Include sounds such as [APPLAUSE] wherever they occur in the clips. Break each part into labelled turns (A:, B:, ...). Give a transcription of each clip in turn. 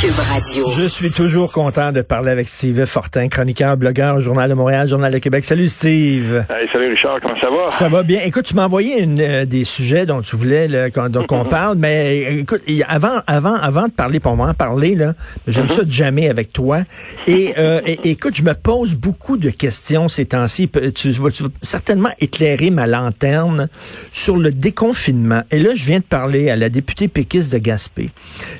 A: Cube Radio.
B: Je suis toujours content de parler avec Steve Fortin, chroniqueur, blogueur au Journal de Montréal, Journal de Québec. Salut Steve.
C: Hey, salut Richard, comment ça va?
B: Ça va bien. Écoute, tu m'as envoyé une, euh, des sujets dont tu voulais là, qu'on dont qu'on parle, mais écoute, avant, avant, avant de parler, pour moi parler, là, j'aime ça de jamais avec toi. Et, euh, et- écoute, je me pose beaucoup de questions ces temps-ci. Tu, vas- tu vas certainement éclairer ma lanterne sur le déconfinement. Et là, je viens de parler à la députée péquiste de Gaspé.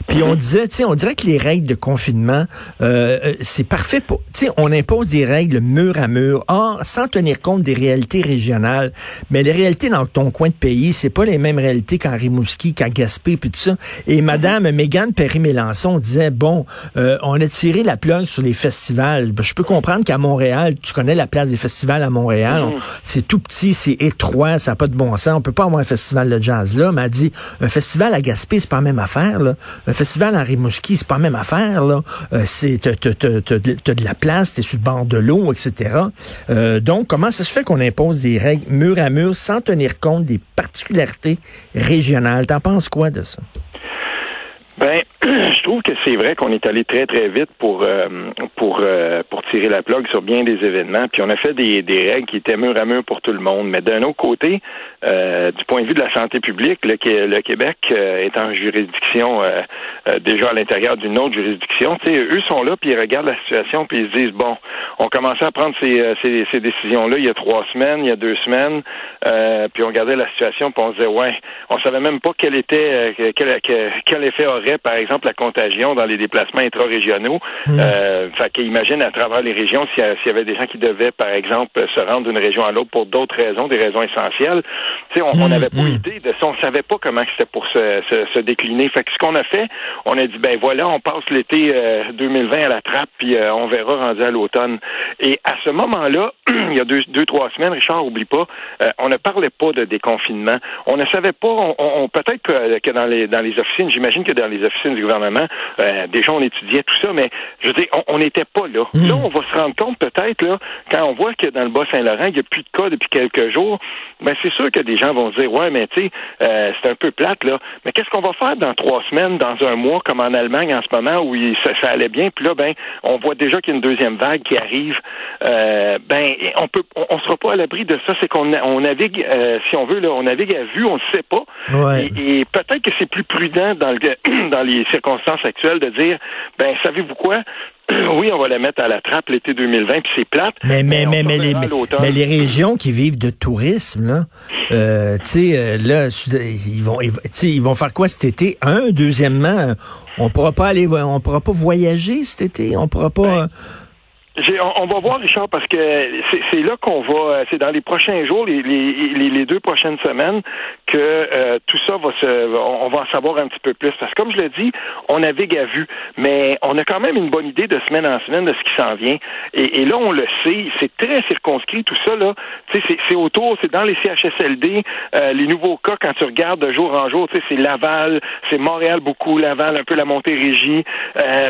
B: Puis on disait, tu sais, on dirait que les règles de confinement, euh, euh, c'est parfait pour, tu sais, on impose des règles mur à mur, or, sans tenir compte des réalités régionales. Mais les réalités dans ton coin de pays, c'est pas les mêmes réalités qu'en Rimouski, qu'à Gaspé, puis tout ça. Et Madame Mégane Perry-Mélançon disait, bon, euh, on a tiré la plug sur les festivals. Ben, Je peux comprendre qu'à Montréal, tu connais la place des festivals à Montréal, on- c'est tout petit, c'est étroit, ça n'a pas de bon sens. On peut pas avoir un festival de jazz là. Mais elle dit, un festival à Gaspé, c'est pas la même affaire. Là. Un festival en Rimouski, c'est pas même affaire. Là. Euh, t'as, de la place, t'es sur le bord de l'eau, etc. Euh, donc, comment ça se fait qu'on impose des règles mur à mur sans tenir compte des particularités régionales? T'en penses quoi de ça?
C: Ben, [CLEARS THROAT] je trouve que c'est vrai qu'on est allé très très vite pour euh, pour pour tirer la plug sur bien des événements. Puis on a fait des règles qui étaient mur à mur pour tout le monde. Mais d'un autre côté, euh, du point de vue de la santé publique, le, Qué- le Québec euh, est en juridiction euh, euh, déjà à l'intérieur d'une autre juridiction. Tu sais, eux sont là puis ils regardent la situation puis ils se disent bon, on commençait à prendre ces euh, ces, ces décisions là il y a trois semaines, il y a deux semaines, euh, puis on regardait la situation puis on se disait ouais, on savait même pas quel était quel, quel, effet aurait par exemple la contagion dans les déplacements intra-régionaux. Euh, fait qu'imagine à travers les régions s'il y, a- s'il y avait des gens qui devaient par exemple se rendre d'une région à l'autre pour d'autres raisons, des raisons essentielles. On on n'avait pas idée de ça, on savait pas comment c'était pour se, se, se décliner. Fait que ce qu'on a fait, on a dit ben voilà, on passe l'été euh, 2020 à la trappe puis euh, on verra rendu à l'automne. Et à ce moment-là, [CLEARS THROAT] il y a deux, deux trois semaines, Richard, oublie pas, euh, on ne parlait pas de déconfinement. On ne savait pas, on, on- peut-être que, que dans les dans les officines, j'imagine que dans les officines du gouvernement, euh, déjà on étudiait tout ça, mais je veux dire, on- n'était pas là. Là, on va se rendre compte peut-être là, quand on voit que dans le Bas-Saint-Laurent, il n'y a plus de cas depuis quelques jours, ben c'est sûr que des gens vont se dire ouais, mais tu sais, euh, c'est un peu plate là. Mais qu'est-ce qu'on va faire dans trois semaines, dans un mois, comme en Allemagne en ce moment où il- ça, ça allait bien, puis là, ben, on voit déjà qu'il y a une deuxième vague qui arrive. Euh, ben, on peut, on, on sera pas à l'abri de ça. C'est qu'on on navigue, euh, si on veut, là, on navigue à vue, on ne sait pas.
B: Ouais.
C: Et, et peut-être que c'est plus prudent dans, le, [CLEARS THROAT] dans les circonstances actuelles de dire, ben, savez-vous quoi? Oui, on va la mettre à la trappe l'été 2020, puis c'est plate.
B: Mais, mais, mais, mais, les, mais, les régions qui vivent de tourisme, là, euh, tu sais, euh, là, ils vont, ils, vont- faire quoi cet été? Un, deuxièmement, on pourra pas aller, on pourra pas voyager cet été, on pourra pas. euh,
C: J'ai- on, on va voir, Richard, parce que c'est là qu'on va, euh, c'est dans les prochains jours, les, deux prochaines semaines, que euh, tout ça va se, on, va en savoir un petit peu plus. Parce que comme je l'ai dit, on navigue à vue, mais on a quand même une bonne idée de semaine en semaine de ce qui s'en vient. Et, là, on le sait, c'est très circonscrit tout ça là. C'est- autour, c'est dans les CHSLD, euh, les nouveaux cas quand tu regardes de jour en jour. C'est Laval, c'est Montréal beaucoup, Laval, un peu la Montérégie.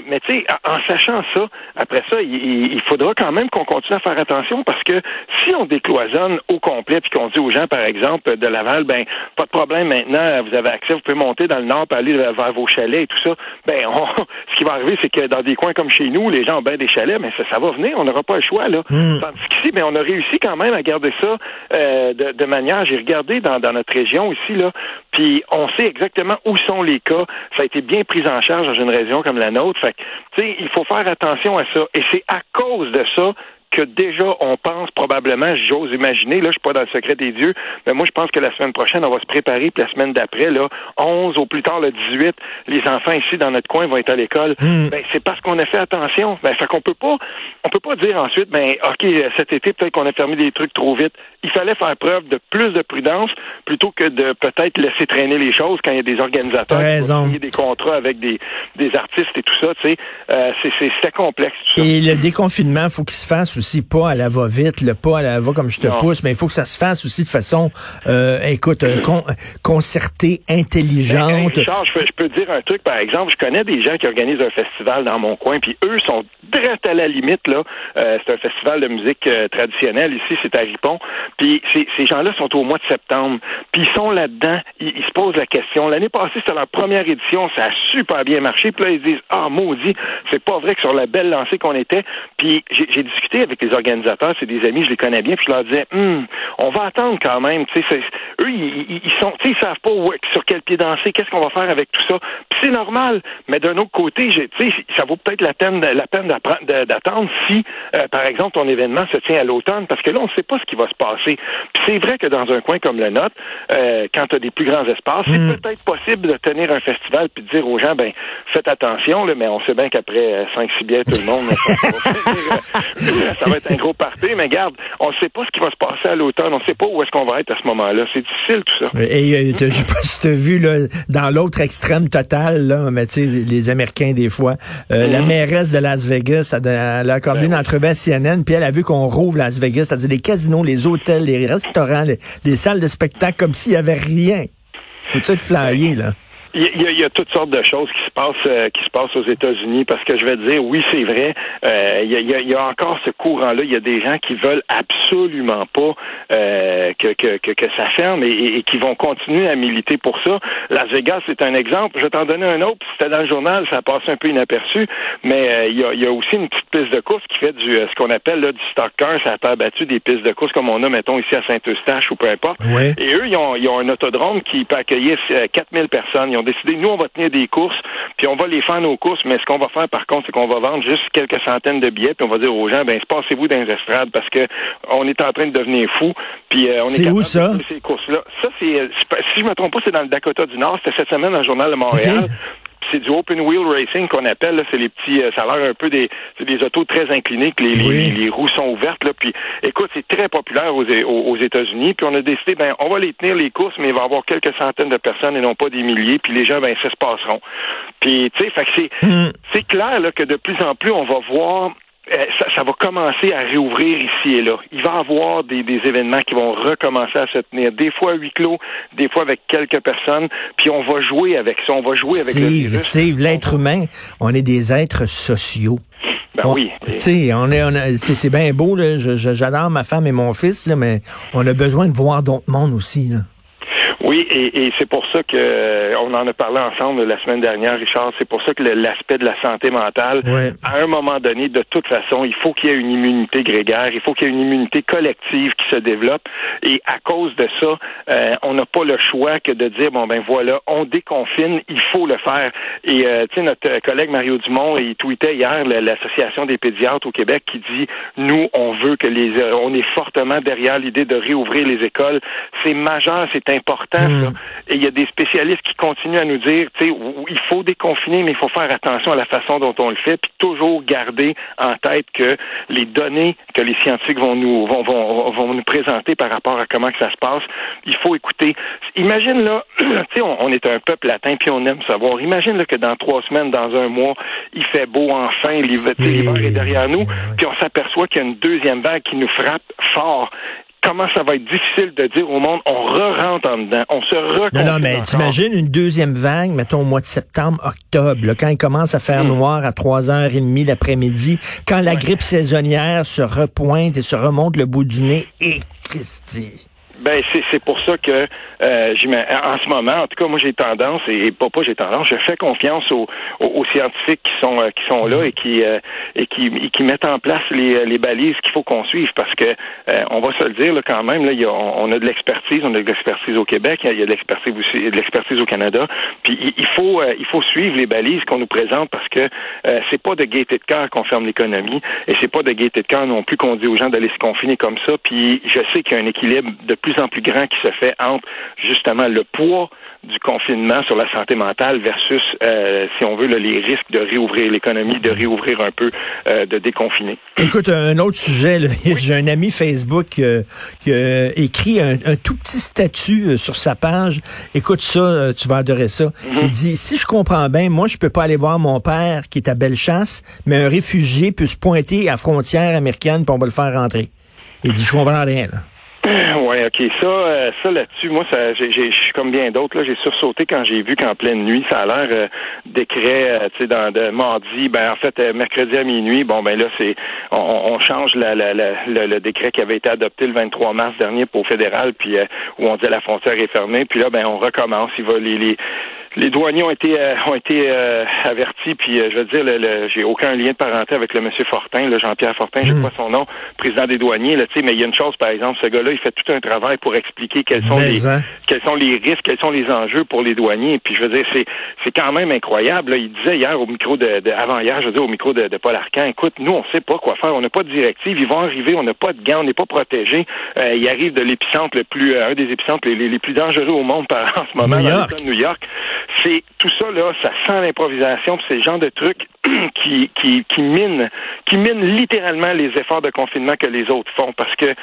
C: Mais tu sais, en, sachant ça, après ça, il- il faudra quand même qu'on continue à faire attention parce que si on décloisonne au complet puis qu'on dit aux gens, par exemple, de Laval, ben pas de problème maintenant, vous avez accès, vous pouvez monter dans le nord, puis aller vers vos chalets et tout ça. Ben, on- [LAUGHS] ce qui va arriver, c'est que dans des coins comme chez nous, les gens ont bien des chalets, mais ça, ça va venir, on n'aura pas le choix là. Tandis qu'ici, ben, on a réussi quand même à garder ça euh, de, de manière. J'ai regardé dans, dans notre région ici là, puis on sait exactement où sont les cas. Ça a été bien pris en charge dans une région comme la nôtre. Fait que, il faut faire attention à ça. Et c'est à cause de ça que déjà on pense probablement, j'ose imaginer, là je suis pas dans le secret des dieux, mais moi je pense que la semaine prochaine on va se préparer, puis la semaine d'après, là, 11 au plus tard le 18, les enfants ici dans notre coin vont être à l'école. Ben c'est parce qu'on a fait attention. Ben fait qu'on peut pas on peut pas dire ensuite ben OK, cet été peut-être qu'on a fermé des trucs trop vite. Il fallait faire preuve de plus de prudence plutôt que de peut-être laisser traîner les choses quand il y a des organisateurs qui signer des contrats avec des, des artistes et tout ça, tu sais, euh, c'est c'est- complexe tout ça.
B: Et le déconfinement, faut qu'il se fasse aussi, pas à la va-vite, le pas à la va comme je te pousse, mais il faut que ça se fasse aussi de façon, euh, écoute, euh, concertée, intelligente.
C: Ben, je, peux, dire un truc, par exemple, je connais des gens qui organisent un festival dans mon coin, puis eux sont direct à la limite, là. Euh, c'est un festival de musique traditionnelle, ici, c'est à Ripon, puis ces gens-là sont au mois de septembre, puis ils sont là-dedans, ils, ils, se posent la question. L'année passée, c'était leur première édition, ça a super bien marché, puis là, ils disent, ah, maudit, c'est pas vrai que sur la belle lancée qu'on était, puis j'ai discuté avec les organisateurs, c'est des amis, je les connais bien, puis je leur disais, hum, on va attendre quand même. Tu sais, eux, ils, ils sont, tu sais, ils savent pas sur quel pied danser, qu'est-ce qu'on va faire avec tout ça. Puis c'est normal. Mais d'un autre côté, tu sais, ça vaut peut-être la peine, la peine d'attendre si, euh, par exemple, ton événement se tient à l'automne, parce que là, on ne sait pas ce qui va se passer. Puis c'est vrai que dans un coin comme le nôtre, euh, quand tu as des plus grands espaces, c'est hmm. peut-être possible de tenir un festival puis de dire aux gens, ben, faites attention, là, mais on sait bien qu'après 5 six bières, tout le monde, [LAUGHS] ça va être un gros party, mais garde, on ne sait pas ce qui va se passer à l'automne, on ne sait pas où est-ce qu'on va être à ce moment-là. C'est difficile tout ça.
B: Et euh, je sais pas si tu as vu là, dans l'autre extrême total, là, mais tu sais, les Américains des fois, euh, la mm-hmm. mairesse de Las Vegas, elle, a accordé ben une entrevue à CNN, puis elle a vu qu'on rouvre Las Vegas, c'est-à-dire les casinos, les hôtels, les restaurants, les, salles de spectacle, comme s'il y avait rien. Faut-tu être flyé, là?
C: Il y, a, toutes sortes de choses qui se passent euh, qui se passent aux États-Unis parce que je vais te dire oui c'est vrai euh, il, y a, encore ce courant-là. Il y a des gens qui veulent absolument pas euh, que, que, que, ça ferme et, qui vont continuer à militer pour ça. Las Vegas c'est un exemple. Je vais t'en donner un autre. C'était dans le journal ça passe un peu inaperçu. Mais il, y a, il y a aussi une petite piste de course qui fait du ce qu'on appelle là, du stock car ça a pas battu des pistes de course comme on a mettons ici à Saint-Eustache ou peu importe. Et eux ils ont, ils ont un autodrome qui peut accueillir 4000 personnes. Ont décidé, nous, on va tenir des courses, puis on va les faire nos courses, mais ce qu'on va faire, par contre, c'est qu'on va vendre juste quelques centaines de billets, puis on va dire aux gens, ben, passez-vous dans les estrades, parce que on est en train de devenir fou, puis euh, on est,
B: est où ça?
C: ces courses-là. Ça, c'est, euh, si je me trompe pas, c'est dans le Dakota du Nord, c'était cette semaine dans le Journal de Montréal c'est du open wheel racing qu'on appelle. C'est les petits, euh, ça a l'air un peu des, des autos très inclinées, que les, les, roues sont ouvertes. Là, puis, écoute, c'est très populaire aux, aux, États-Unis. Puis on a décidé, ben, on va les tenir les courses, mais il va y avoir quelques centaines de personnes et non pas des milliers. Puis les gens, ben, ça se passeront. Puis, tu sais, c'est, mm. c'est clair là, que de plus en plus, on va voir euh, ça, va commencer à réouvrir ici et là. Il va y avoir des, événements qui vont recommencer à se tenir, des fois à huis clos, des fois avec quelques personnes, puis on va jouer avec ça, on va jouer avec le
B: virus. l'être humain, on est des êtres sociaux.
C: Ben oui.
B: Tu sais, on est, c'est bien beau, là, j'adore ma femme et mon fils, là, mais on a besoin de voir d'autres mondes aussi. Là.
C: Oui, et, et c'est pour ça que euh, on en a parlé ensemble la semaine dernière, Richard. C'est pour ça que l'aspect de la santé mentale, à un moment donné, de toute façon, il faut qu'il y ait une immunité grégaire, il faut qu'il y ait une immunité collective qui se développe. Et à cause de ça, euh, on n'a pas le choix que de dire bon ben voilà, on déconfine, il faut le faire. Et euh, tu sais, notre collègue Mario Dumont, il tweetait hier l'association des pédiatres au Québec qui dit nous, on veut que les, on est fortement derrière l'idée de réouvrir les écoles. C'est majeur, c'est important Hmm. Et il y a des spécialistes qui continuent à nous dire, tu sais, il faut déconfiner, mais il faut faire attention à la façon dont on le fait, puis toujours garder en tête que les données que les scientifiques vont nous vont, vont, vont nous présenter par rapport à comment que ça se passe, il faut écouter. Imagine là, [CLEARS THROAT] tu sais, on, est un peuple latin, puis on aime savoir. Imagine là, que dans trois semaines, dans un mois, il fait beau enfin, l'hiver est derrière nous, puis on s'aperçoit qu'il y a une deuxième vague qui nous frappe fort comment ça va être difficile de dire au monde, on re-rentre en dedans, on se re
B: Non, non, mais t'imagines une deuxième vague, mettons au mois de septembre, octobre, quand il commence à faire hmm. noir à 3h30 l'après-midi, quand la grippe saisonnière se repointe et se remonte le bout du nez, et Christy.
C: Ben c'est pour ça que euh, en ce moment, en tout cas, moi j'ai tendance et, pas pas j'ai tendance, je fais confiance aux, aux, scientifiques qui sont euh, qui sont là et qui euh, et qui qui mettent en place les, les balises qu'il faut qu'on suive parce que euh, on va se le dire là, quand même là, y a, on, a de l'expertise, on a de l'expertise au Québec, il y a de l'expertise aussi de l'expertise au Canada, puis il, faut il faut suivre les balises qu'on nous présente parce que c'est pas de gaieté de cœur qu'on ferme l'économie et c'est pas de gaieté de cœur non plus qu'on dit aux gens d'aller se confiner comme ça, puis je sais qu'il y a un équilibre de plus plus en plus grand qui se fait entre justement le poids du confinement sur la santé mentale versus, euh, si on veut, les risques de réouvrir l'économie, de réouvrir un peu, euh, de déconfiner.
B: Écoute, un autre sujet, [LAUGHS] j'ai un ami Facebook euh, qui a écrit un, tout petit statut sur sa page. Écoute ça, tu vas adorer ça. Mhm. Il dit, si je comprends bien, moi, je peux pas aller voir mon père qui est à Bellechasse, mais un réfugié peut se pointer à frontière américaine pour on va le faire rentrer. Il dit, je comprends rien, là. [CLEARS THROAT]
C: Ouais, ok. Ça, euh, ça là-dessus, moi, ça, je suis comme bien d'autres. Là, j'ai sursauté quand j'ai vu qu'en pleine nuit, ça a l'air euh, décret, euh, tu sais, dans de mardi, ben en fait mercredi à minuit. Bon, ben là, c'est on, change la, la, le, décret qui avait été adopté le 23 mars dernier pour le fédéral, puis où on dit la frontière est fermée. Puis là, ben on recommence. Il va les, les les douaniers ont été euh, ont été euh, avertis, puis euh, je veux dire, le, j'ai aucun lien de parenté avec le monsieur Fortin, le Jean-Pierre Fortin, je sais pas hmm. son nom, président des douaniers, là, mais il y a une chose, par exemple, ce gars-là, il fait tout un travail pour expliquer quels sont les hein. quels sont les risques, quels sont les enjeux pour les douaniers. Puis je veux dire, c'est c'est quand même incroyable. Là. Il disait hier au micro de, de avant hier, je veux dire au micro de, de Paul Arcan, écoute, nous on sait pas quoi faire, on n'a pas de directive, ils vont arriver, on n'a pas de gants, on n'est pas protégé. Euh, il arrive de l'épicentre le plus, un des épicentres les, les, plus dangereux au monde par, [LAUGHS] en ce moment,
B: New
C: de New York c'est tout ça là, ça sent l'improvisation, c'est le genre de truc [CLEARS THROAT] qui qui qui mine qui mine littéralement les efforts de confinement que les autres font. Parce que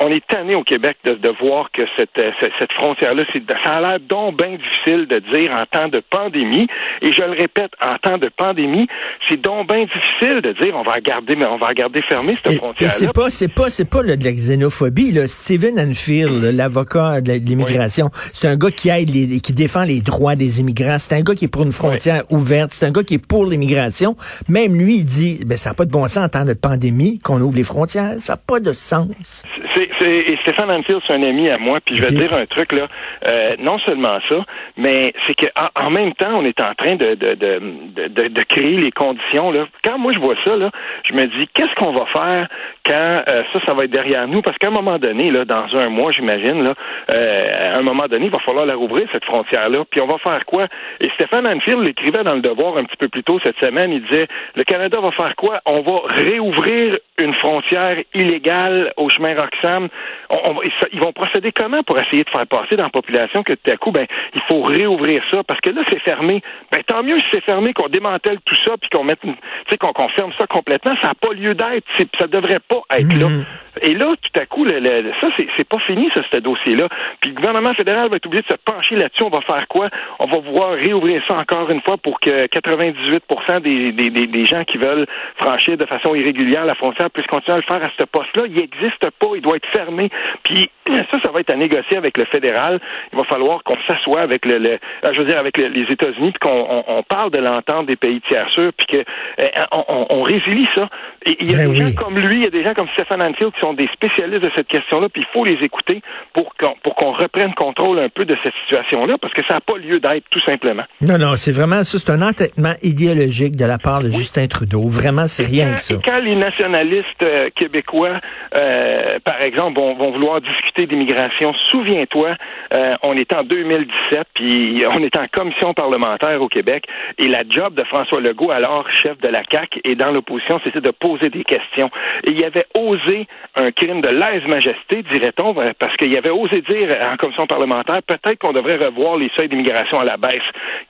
C: on est tanné au Québec de, de voir que cette, euh, cette, frontière-là, ça a l'air donc bien difficile de dire en temps de pandémie. Et je le répète, en temps de pandémie, c'est donc bien difficile de dire on va regarder, mais on va regarder fermer cette frontière-là.
B: C'est pas, c'est pas, c'est pas de la xénophobie. Là. Stephen Anfield, l'avocat de l'immigration, c'est un gars qui aide, les, qui défend les droits des immigrants. C'est un gars qui est pour une frontière ouverte. C'est un gars qui est pour l'immigration. Même lui, il dit, ben ça n'a pas de bon sens en temps de pandémie qu'on ouvre les frontières. Ça n'a pas de sens.
C: C'est et Stéphane Anfield, c'est un ami à moi, puis je vais te dire un truc là. Euh, non seulement ça, mais c'est que en, même temps, on est en train de de, de, de, de, créer les conditions là. Quand moi je vois ça là, je me dis qu'est-ce qu'on va faire quand euh, ça, ça va être derrière nous, parce qu'à un moment donné là, dans un mois, j'imagine là, euh, à un moment donné, il va falloir la rouvrir cette frontière là. Puis on va faire quoi? Et Stéphane Anfield l'écrivait dans le Devoir un petit peu plus tôt cette semaine. Il disait le Canada va faire quoi? On va réouvrir une frontière illégale au chemin Roxham ils vont procéder comment pour essayer de faire passer dans la population que tout à coup, ben, il faut réouvrir ça? Parce que là, c'est fermé. Ben, tant mieux si c'est fermé, qu'on démantèle tout ça puis qu'on mette, qu'on ferme ça complètement. Ça n'a pas lieu d'être. Ça devrait pas être là. Mm-hmm. Et là, tout à coup, le, ça, c'est pas fini, ça, ce dossier-là. Puis le gouvernement fédéral va être obligé de se pencher là-dessus. On va faire quoi? On va vouloir réouvrir ça encore une fois pour que 98 des, des, des, des gens qui veulent franchir de façon irrégulière la frontière puissent continuer à le faire à ce poste-là. Il n'existe pas. Il doit être fermé. Puis [CLEARS THROAT] ça, ça va être à négocier avec le fédéral. Il va falloir qu'on s'assoie avec le, le, euh, je veux dire, avec les États-Unis, puis qu'on on, parle de l'entente des pays tiers sûrs, puis que euh, on, on, résilie ça. Et il y a ben des gens comme lui, il y a des gens comme Stéphane Anfield qui sont des spécialistes de cette question-là, puis il faut les écouter pour qu'on pour qu'on reprenne contrôle un peu de cette situation-là, parce que ça n'a pas lieu d'être, tout simplement.
B: Non, non, c'est vraiment ça, c'est un entêtement idéologique de la part de Justin Trudeau. Vraiment, c'est rien que ça.
C: quand les nationalistes euh, québécois, euh, par exemple, vont, vouloir discuter d'immigration, souviens-toi, euh, on est en 2017, puis on est en commission parlementaire au Québec, et la job de François Legault, alors chef de la CAQ et dans l'opposition, c'était de poser des questions. Et il avait osé un crime de lèse-majesté, dirait-on, euh, parce qu'il avait osé dire en commission parlementaire, peut-être qu'on devrait revoir les seuils d'immigration à la baisse.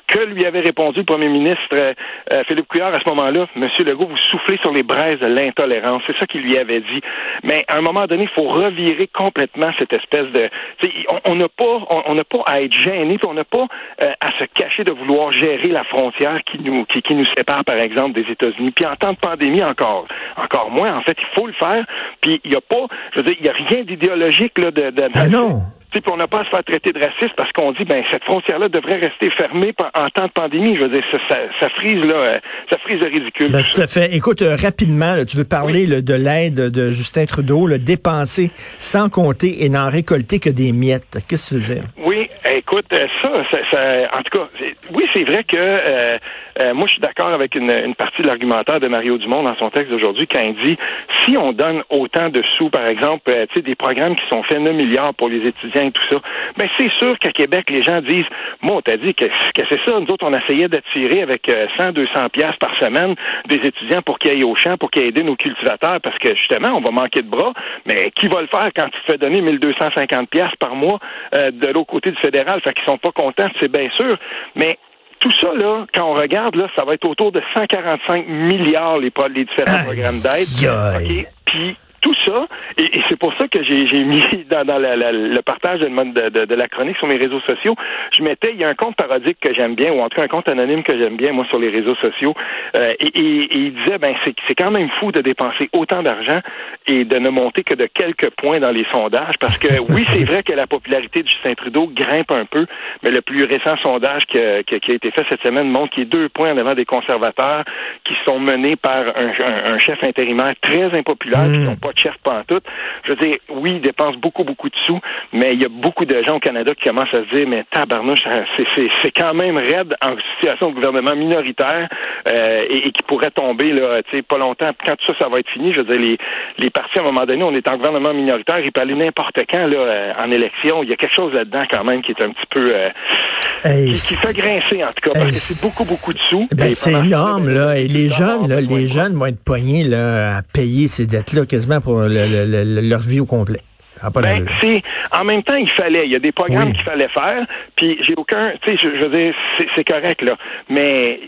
C: Que lui avait répondu le premier ministre euh, Philippe Couillard à ce moment-là, Monsieur Legault, vous soufflez sur les braises de l'intolérance. C'est ça qu'il lui avait dit. Mais à un moment donné, il faut revirer complètement cette espèce de... On n'a pas, on n'a pas à être gêné, on n'a pas à se cacher de vouloir gérer la frontière qui nous, qui, nous sépare, par exemple, des États-Unis. Puis en temps de pandémie, encore, encore moins. En fait, il faut le faire. Puis il n'y a pas, je veux dire, il n'y a rien d'idéologique là de, de,
B: ben non.
C: Puis on n'a pas à se faire traiter de raciste parce qu'on dit ben cette frontière-là devrait rester fermée en temps de pandémie. Je veux dire, ça, ça, frise là, euh, ça frise le ridicule.
B: Ben, tout à fait. Écoute, euh, rapidement, tu veux parler de l'aide de Justin Trudeau, le dépenser sans compter et n'en récolter que des miettes. Qu'est-ce que tu veux dire?
C: Oui, écoute, euh, ça, ça, ça en tout cas, oui, c'est vrai que euh, euh, moi, je suis d'accord avec une, une, partie de l'argumentaire de Mario Dumont dans son texte d'aujourd'hui quand il dit si on donne autant de sous, par exemple, tu sais, des programmes qui sont faits 9 milliards pour les étudiants et tout ça, ben c'est sûr qu'à Québec, les gens disent, moi, on t'a dit que, que c'est ça, nous autres, on essayait d'attirer avec 100, 200 pièces par semaine des étudiants pour qu'ils aillent au champ, pour qu'ils aident nos cultivateurs, parce que justement, on va manquer de bras, mais qui va le faire quand tu te fais donner 1250 pièces par mois de l'autre côté du fédéral, fait qu'ils sont pas contents, c'est bien sûr, mais tout ça, là, quand on regarde, là, ça va être autour de 145 milliards les, les différents programmes d'aide. Puis tout ça, et, c'est pour ça que j'ai mis [LAUGHS] dans, dans la, le partage de, de, de, la chronique sur mes réseaux sociaux, je mettais, il y a un compte parodique que j'aime bien, ou en tout cas un compte anonyme que j'aime bien, moi, sur les réseaux sociaux, euh, et, et, il disait, ben c'est quand même fou de dépenser autant d'argent et de ne monter que de quelques points dans les sondages, parce que [LAUGHS] oui, c'est vrai que la popularité de Justin Trudeau grimpe un peu, mais le plus récent sondage qui a, qui a été fait cette semaine montre qu'il y a deux points en avant des conservateurs qui sont menés par un, un, chef intérimaire très impopulaire, qui n'ont hmm. Je veux dire, oui, ils dépensent beaucoup, beaucoup de sous, mais il y a beaucoup de gens au Canada qui commencent à se dire, mais tabarnouche, c'est quand même raide en situation de gouvernement minoritaire euh, et, qui pourrait tomber là, tu sais, pas longtemps. Quand tout ça, ça va être fini, je veux dire, les, les partis, à un moment donné, on est en gouvernement minoritaire, il peut aller n'importe quand là, euh, en élection. Il y a quelque chose là-dedans quand même qui est un petit peu... Euh, qui, fait grincer, en tout cas, parce que c'est beaucoup, beaucoup de sous.
B: Ben, c'est énorme, là. Et les jeunes, là, les jeunes vont être poignés là, à payer ces dettes-là quasiment pour leur vie au complet.
C: Ben, en même temps, il fallait. Il y a des programmes qu'il fallait faire. Puis j'ai aucun, tu sais, je, veux dire, c'est correct là. Mais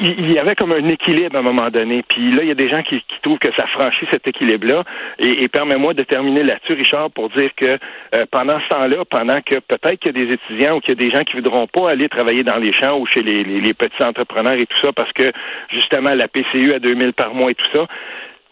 C: il, y avait comme un équilibre à un moment donné. Puis là, il y a des gens qui, trouvent que ça franchit cet équilibre-là. Et, permets-moi de terminer là-dessus, Richard, pour dire que euh, pendant ce temps-là, pendant que peut-être qu'il y a des étudiants ou qu'il y a des gens qui voudront pas aller travailler dans les champs ou chez les, les petits entrepreneurs et tout ça, parce que justement la PCU à 2000 par mois et tout ça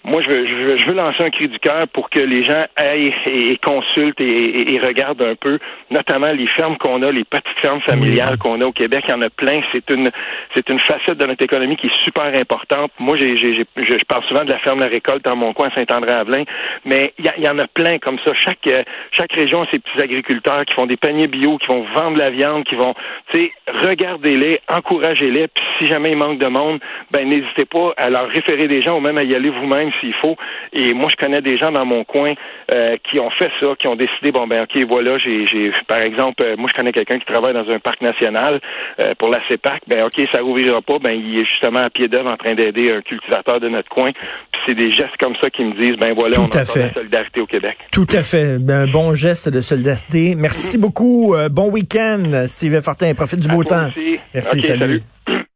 C: moi, je veux, je veux, lancer un cri du cœur pour que les gens aillent et, consultent et, regardent un peu, notamment les fermes qu'on a, les petites fermes familiales qu'on a au Québec. Il y en a plein. C'est une, c'est une facette de notre économie qui est super importante. Moi, j'ai, j'ai, je parle souvent de la ferme La Récolte dans mon coin, Saint-André-Avelin, mais il y, en a plein comme ça. Chaque, chaque région a ses petits agriculteurs qui font des paniers bio, qui vont vendre la viande, qui vont, tu sais, regardez-les, encouragez-les. Puis si jamais il manque de monde, ben n'hésitez pas à leur référer des gens ou même à y aller vous-même s'il faut. Et moi, je connais des gens dans mon coin euh, qui ont fait ça, qui ont décidé, bon ben ok, voilà, j'ai, j'ai par exemple, euh, moi je connais quelqu'un qui travaille dans un parc national euh, pour la CEPAC, ben ok, ça rouvrira pas, ben il est justement à pied d'œuvre en train d'aider un cultivateur de notre coin. Puis c'est des gestes comme ça qui me disent, ben voilà, on a fait. la solidarité au Québec.
B: Tout à fait, ben, un bon geste de solidarité. Merci beaucoup, bon week-end, Steve Fortin, profite du beau temps.
C: Merci, salut. [CLEARS THROAT]